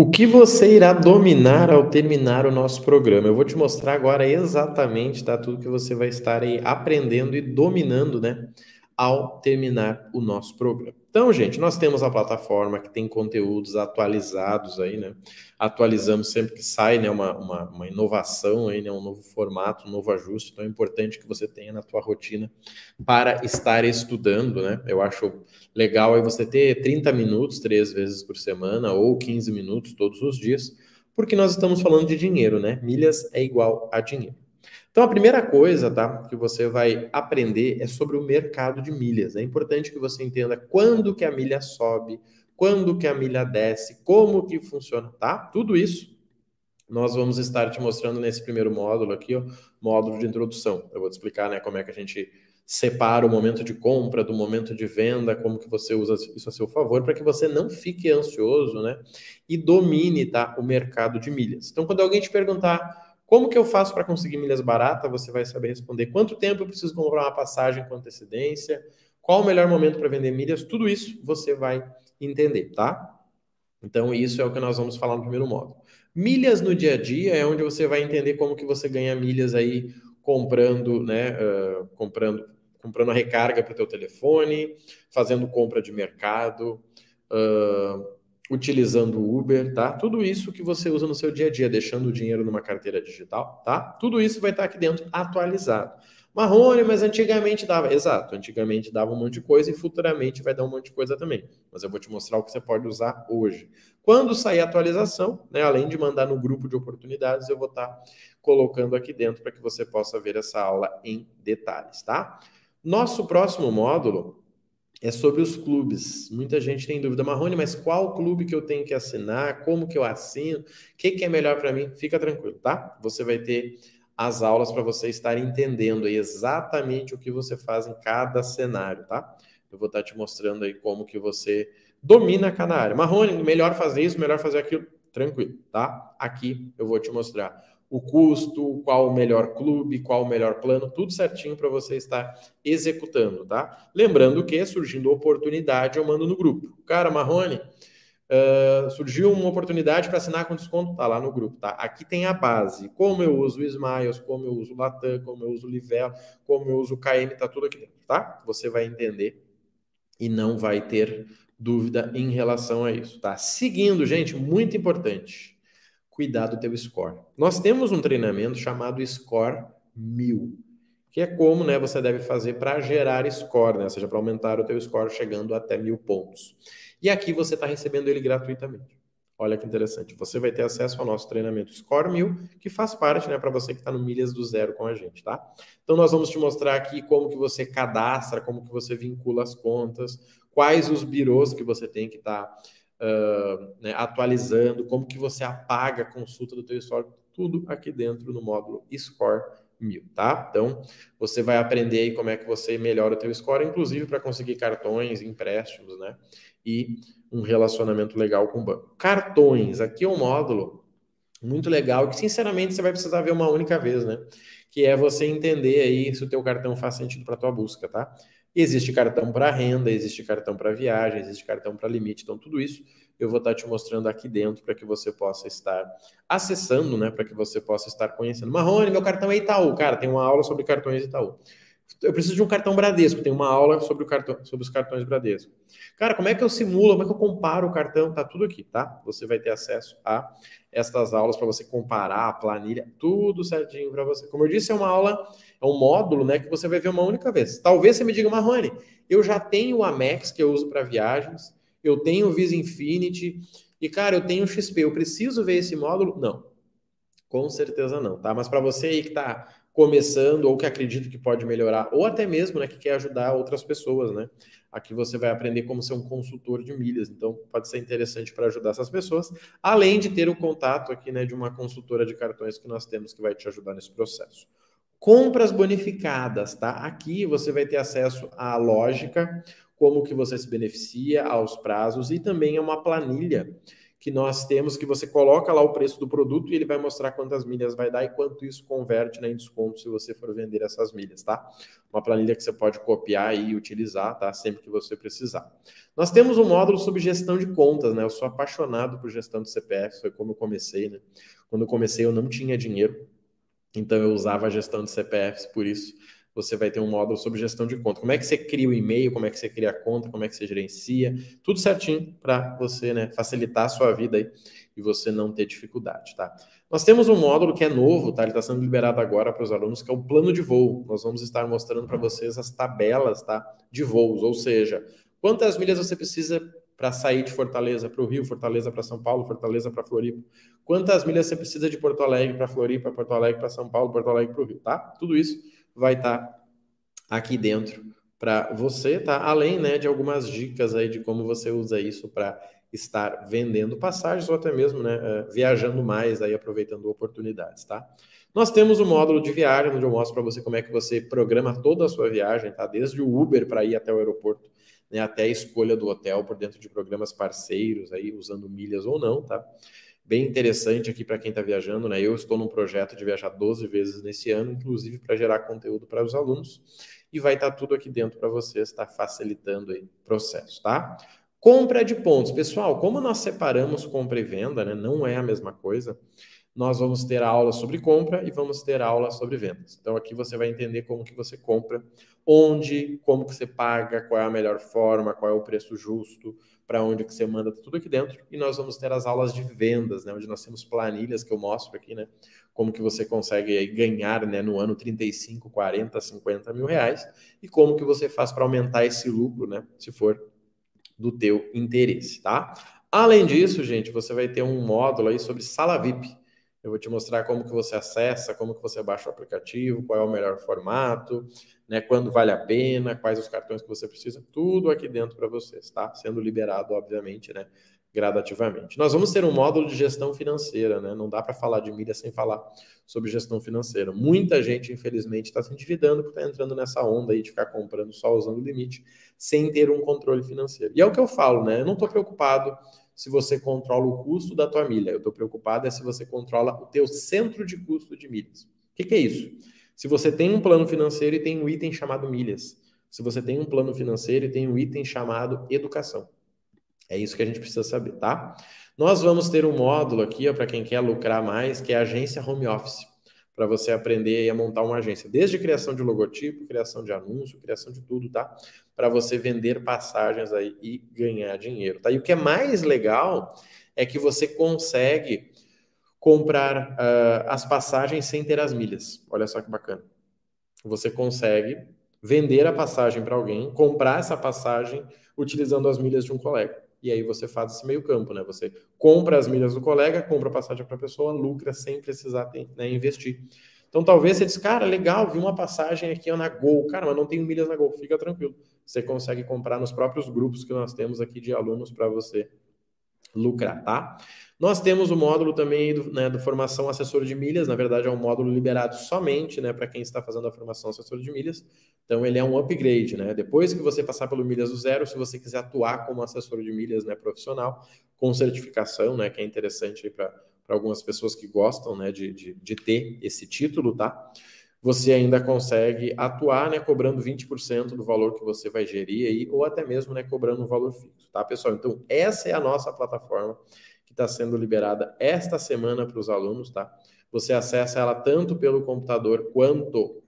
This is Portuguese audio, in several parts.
O que você irá dominar ao terminar o nosso programa? Eu vou te mostrar agora exatamente tá, tudo que você vai estar aí aprendendo e dominando, né? Ao terminar o nosso programa. Então, gente, nós temos a plataforma que tem conteúdos atualizados aí, né? Atualizamos sempre que sai, né? Uma, uma, uma inovação aí, né? Um novo formato, um novo ajuste. Então, é importante que você tenha na tua rotina para estar estudando, né? Eu acho legal aí você ter 30 minutos três vezes por semana ou 15 minutos todos os dias, porque nós estamos falando de dinheiro, né? Milhas é igual a dinheiro. Então, a primeira coisa, tá, que você vai aprender é sobre o mercado de milhas. É importante que você entenda quando que a milha sobe, quando que a milha desce, como que funciona, tá? Tudo isso nós vamos estar te mostrando nesse primeiro módulo aqui, ó, módulo de introdução. Eu vou te explicar, né, como é que a gente separa o momento de compra do momento de venda, como que você usa isso a seu favor, para que você não fique ansioso, né, e domine, tá, o mercado de milhas. Então, quando alguém te perguntar como que eu faço para conseguir milhas baratas? Você vai saber responder. Quanto tempo eu preciso comprar uma passagem com antecedência? Qual o melhor momento para vender milhas? Tudo isso você vai entender, tá? Então, isso é o que nós vamos falar no primeiro módulo. Milhas no dia a dia é onde você vai entender como que você ganha milhas aí comprando, né? Uh, comprando, comprando a recarga para o teu telefone, fazendo compra de mercado, uh, utilizando o Uber, tá? Tudo isso que você usa no seu dia a dia, deixando o dinheiro numa carteira digital, tá? Tudo isso vai estar aqui dentro atualizado. Marrone, mas antigamente dava. Exato, antigamente dava um monte de coisa e futuramente vai dar um monte de coisa também. Mas eu vou te mostrar o que você pode usar hoje. Quando sair a atualização, né, além de mandar no grupo de oportunidades, eu vou estar colocando aqui dentro para que você possa ver essa aula em detalhes, tá? Nosso próximo módulo é sobre os clubes. Muita gente tem dúvida, Marrone, mas qual clube que eu tenho que assinar? Como que eu assino? O que, que é melhor para mim? Fica tranquilo, tá? Você vai ter as aulas para você estar entendendo exatamente o que você faz em cada cenário, tá? Eu vou estar te mostrando aí como que você domina cada área. Marrone, melhor fazer isso, melhor fazer aquilo. Tranquilo, tá? Aqui eu vou te mostrar o custo, qual o melhor clube, qual o melhor plano, tudo certinho para você estar executando, tá? Lembrando que surgindo oportunidade, eu mando no grupo. Cara, Marrone, uh, surgiu uma oportunidade para assinar com desconto, tá lá no grupo, tá? Aqui tem a base, como eu uso o Smiles, como eu uso o Latam, como eu uso o Livelo, como eu uso o KM, tá tudo aqui dentro, tá? Você vai entender e não vai ter dúvida em relação a isso, tá? Seguindo, gente, muito importante cuidar do teu score. Nós temos um treinamento chamado Score 1000, que é como né, você deve fazer para gerar score, né? ou seja, para aumentar o teu score chegando até mil pontos. E aqui você está recebendo ele gratuitamente. Olha que interessante. Você vai ter acesso ao nosso treinamento Score 1000, que faz parte, né, para você que está no Milhas do Zero com a gente, tá? Então nós vamos te mostrar aqui como que você cadastra, como que você vincula as contas, quais os birôs que você tem que estar tá uh, né, atualizando, como que você apaga a consulta do teu histórico, tudo aqui dentro no módulo Score 1000, tá? Então, você vai aprender aí como é que você melhora o teu score, inclusive para conseguir cartões, empréstimos, né? E um relacionamento legal com o banco. Cartões, aqui é um módulo muito legal que, sinceramente, você vai precisar ver uma única vez, né? Que é você entender aí se o teu cartão faz sentido para tua busca, tá? Existe cartão para renda, existe cartão para viagem, existe cartão para limite. Então, tudo isso eu vou estar te mostrando aqui dentro para que você possa estar acessando, né? Para que você possa estar conhecendo. Marrone, meu cartão é Itaú. Cara, tem uma aula sobre cartões Itaú. Eu preciso de um cartão Bradesco, tem uma aula sobre, o cartão, sobre os cartões Bradesco. Cara, como é que eu simulo, como é que eu comparo o cartão? Tá tudo aqui, tá? Você vai ter acesso a estas aulas para você comparar a planilha, tudo certinho para você. Como eu disse, é uma aula, é um módulo, né, que você vai ver uma única vez. Talvez você me diga, Marrone, eu já tenho o Amex que eu uso para viagens, eu tenho o Visa Infinity e cara, eu tenho o XP, eu preciso ver esse módulo? Não. Com certeza não, tá? Mas para você aí que está começando ou que acredita que pode melhorar, ou até mesmo, né, que quer ajudar outras pessoas, né? Aqui você vai aprender como ser um consultor de milhas, então pode ser interessante para ajudar essas pessoas, além de ter o contato aqui, né, de uma consultora de cartões que nós temos que vai te ajudar nesse processo. Compras bonificadas, tá? Aqui você vai ter acesso à lógica, como que você se beneficia, aos prazos e também a uma planilha que nós temos que você coloca lá o preço do produto e ele vai mostrar quantas milhas vai dar e quanto isso converte né, em desconto se você for vender essas milhas, tá? Uma planilha que você pode copiar e utilizar, tá? Sempre que você precisar. Nós temos um módulo sobre gestão de contas, né? Eu sou apaixonado por gestão de CPF, foi como eu comecei, né? Quando eu comecei eu não tinha dinheiro, então eu usava a gestão de CPFs por isso você vai ter um módulo sobre gestão de conta. Como é que você cria o e-mail, como é que você cria a conta, como é que você gerencia, tudo certinho para você né, facilitar a sua vida aí e você não ter dificuldade, tá? Nós temos um módulo que é novo, tá? Ele está sendo liberado agora para os alunos, que é o plano de voo. Nós vamos estar mostrando para vocês as tabelas, tá? De voos, ou seja, quantas milhas você precisa para sair de Fortaleza para o Rio, Fortaleza para São Paulo, Fortaleza para Floripa. Quantas milhas você precisa de Porto Alegre para Floripa, Porto Alegre para São Paulo, Porto Alegre para o Rio, tá? Tudo isso vai estar tá aqui dentro para você, tá? Além, né, de algumas dicas aí de como você usa isso para estar vendendo passagens ou até mesmo, né, uh, viajando mais aí aproveitando oportunidades, tá? Nós temos o um módulo de viagem onde eu mostro para você como é que você programa toda a sua viagem, tá? Desde o Uber para ir até o aeroporto, né, até a escolha do hotel por dentro de programas parceiros aí usando milhas ou não, tá? Bem interessante aqui para quem está viajando, né? Eu estou num projeto de viajar 12 vezes nesse ano, inclusive para gerar conteúdo para os alunos, e vai estar tá tudo aqui dentro para vocês, está facilitando aí o processo, tá? Compra de pontos. Pessoal, como nós separamos compra e venda, né? Não é a mesma coisa. Nós vamos ter aula sobre compra e vamos ter aula sobre vendas. Então aqui você vai entender como que você compra, onde, como que você paga, qual é a melhor forma, qual é o preço justo, para onde que você manda, tá tudo aqui dentro. E nós vamos ter as aulas de vendas, né, onde nós temos planilhas que eu mostro aqui, né, como que você consegue ganhar, né, no ano 35, 40, 50 mil reais e como que você faz para aumentar esse lucro, né, se for do teu interesse, tá? Além disso, gente, você vai ter um módulo aí sobre sala VIP. Eu vou te mostrar como que você acessa, como que você baixa o aplicativo, qual é o melhor formato, né, quando vale a pena, quais os cartões que você precisa, tudo aqui dentro para vocês, tá? Sendo liberado, obviamente, né, gradativamente. Nós vamos ter um módulo de gestão financeira, né? Não dá para falar de mídia sem falar sobre gestão financeira. Muita gente, infelizmente, está se endividando porque está entrando nessa onda aí de ficar comprando só usando o limite, sem ter um controle financeiro. E é o que eu falo, né? Eu não estou preocupado se você controla o custo da tua milha. Eu estou preocupado é se você controla o teu centro de custo de milhas. O que, que é isso? Se você tem um plano financeiro e tem um item chamado milhas. Se você tem um plano financeiro e tem um item chamado educação. É isso que a gente precisa saber, tá? Nós vamos ter um módulo aqui, para quem quer lucrar mais, que é a agência home office, para você aprender a montar uma agência, desde criação de logotipo, criação de anúncio, criação de tudo, tá? Para você vender passagens aí e ganhar dinheiro, tá? E o que é mais legal é que você consegue comprar uh, as passagens sem ter as milhas. Olha só que bacana. Você consegue vender a passagem para alguém, comprar essa passagem utilizando as milhas de um colega. E aí você faz esse meio campo, né? Você compra as milhas do colega, compra a passagem para a pessoa, lucra sem precisar né, investir. Então talvez você diz, cara, legal, vi uma passagem aqui na Gol, cara, mas não tenho milhas na Gol, fica tranquilo. Você consegue comprar nos próprios grupos que nós temos aqui de alunos para você lucrar, tá? Nós temos o módulo também do, né, do formação assessor de milhas, na verdade é um módulo liberado somente né, para quem está fazendo a formação assessor de milhas. Então ele é um upgrade, né? Depois que você passar pelo milhas do zero, se você quiser atuar como assessor de milhas né, profissional, com certificação, né, que é interessante para algumas pessoas que gostam né, de, de, de ter esse título, tá? Você ainda consegue atuar, né, cobrando 20% do valor que você vai gerir aí, ou até mesmo, né, cobrando um valor fixo, tá, pessoal? Então, essa é a nossa plataforma está sendo liberada esta semana para os alunos, tá? Você acessa ela tanto pelo computador quanto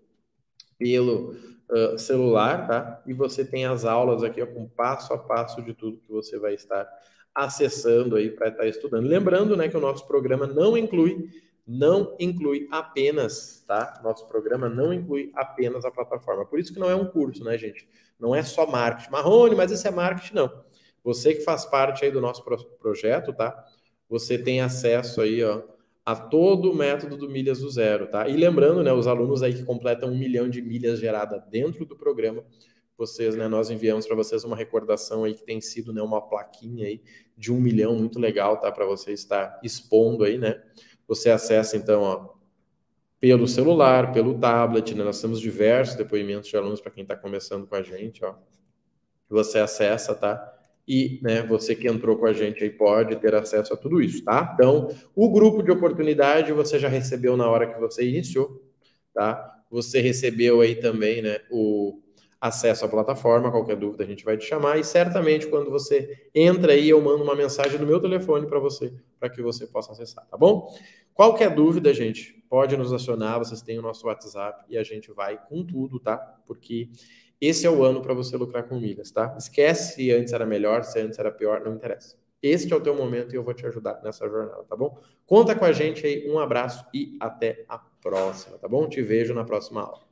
pelo uh, celular, tá? E você tem as aulas aqui ó, com passo a passo de tudo que você vai estar acessando aí para estar estudando. Lembrando, né, que o nosso programa não inclui não inclui apenas, tá? Nosso programa não inclui apenas a plataforma. Por isso que não é um curso, né, gente? Não é só marketing. Marrone, mas isso é marketing, não. Você que faz parte aí do nosso projeto, tá? você tem acesso aí, ó, a todo o método do milhas do zero, tá? E lembrando, né, os alunos aí que completam um milhão de milhas gerada dentro do programa, vocês, né, nós enviamos para vocês uma recordação aí que tem sido, né, uma plaquinha aí de um milhão, muito legal, tá? Para você estar expondo aí, né? Você acessa então, ó, pelo celular, pelo tablet, né? Nós temos diversos depoimentos de alunos para quem está começando com a gente, ó. Você acessa, tá? e né, você que entrou com a gente aí pode ter acesso a tudo isso, tá? Então, o grupo de oportunidade você já recebeu na hora que você iniciou, tá? Você recebeu aí também, né, o acesso à plataforma, qualquer dúvida a gente vai te chamar e certamente quando você entra aí eu mando uma mensagem no meu telefone para você, para que você possa acessar, tá bom? Qualquer dúvida, gente, pode nos acionar, vocês têm o nosso WhatsApp e a gente vai com tudo, tá? Porque esse é o ano para você lucrar com milhas, tá? Esquece se antes era melhor, se antes era pior, não interessa. Este é o teu momento e eu vou te ajudar nessa jornada, tá bom? Conta com a gente aí, um abraço e até a próxima, tá bom? Te vejo na próxima aula.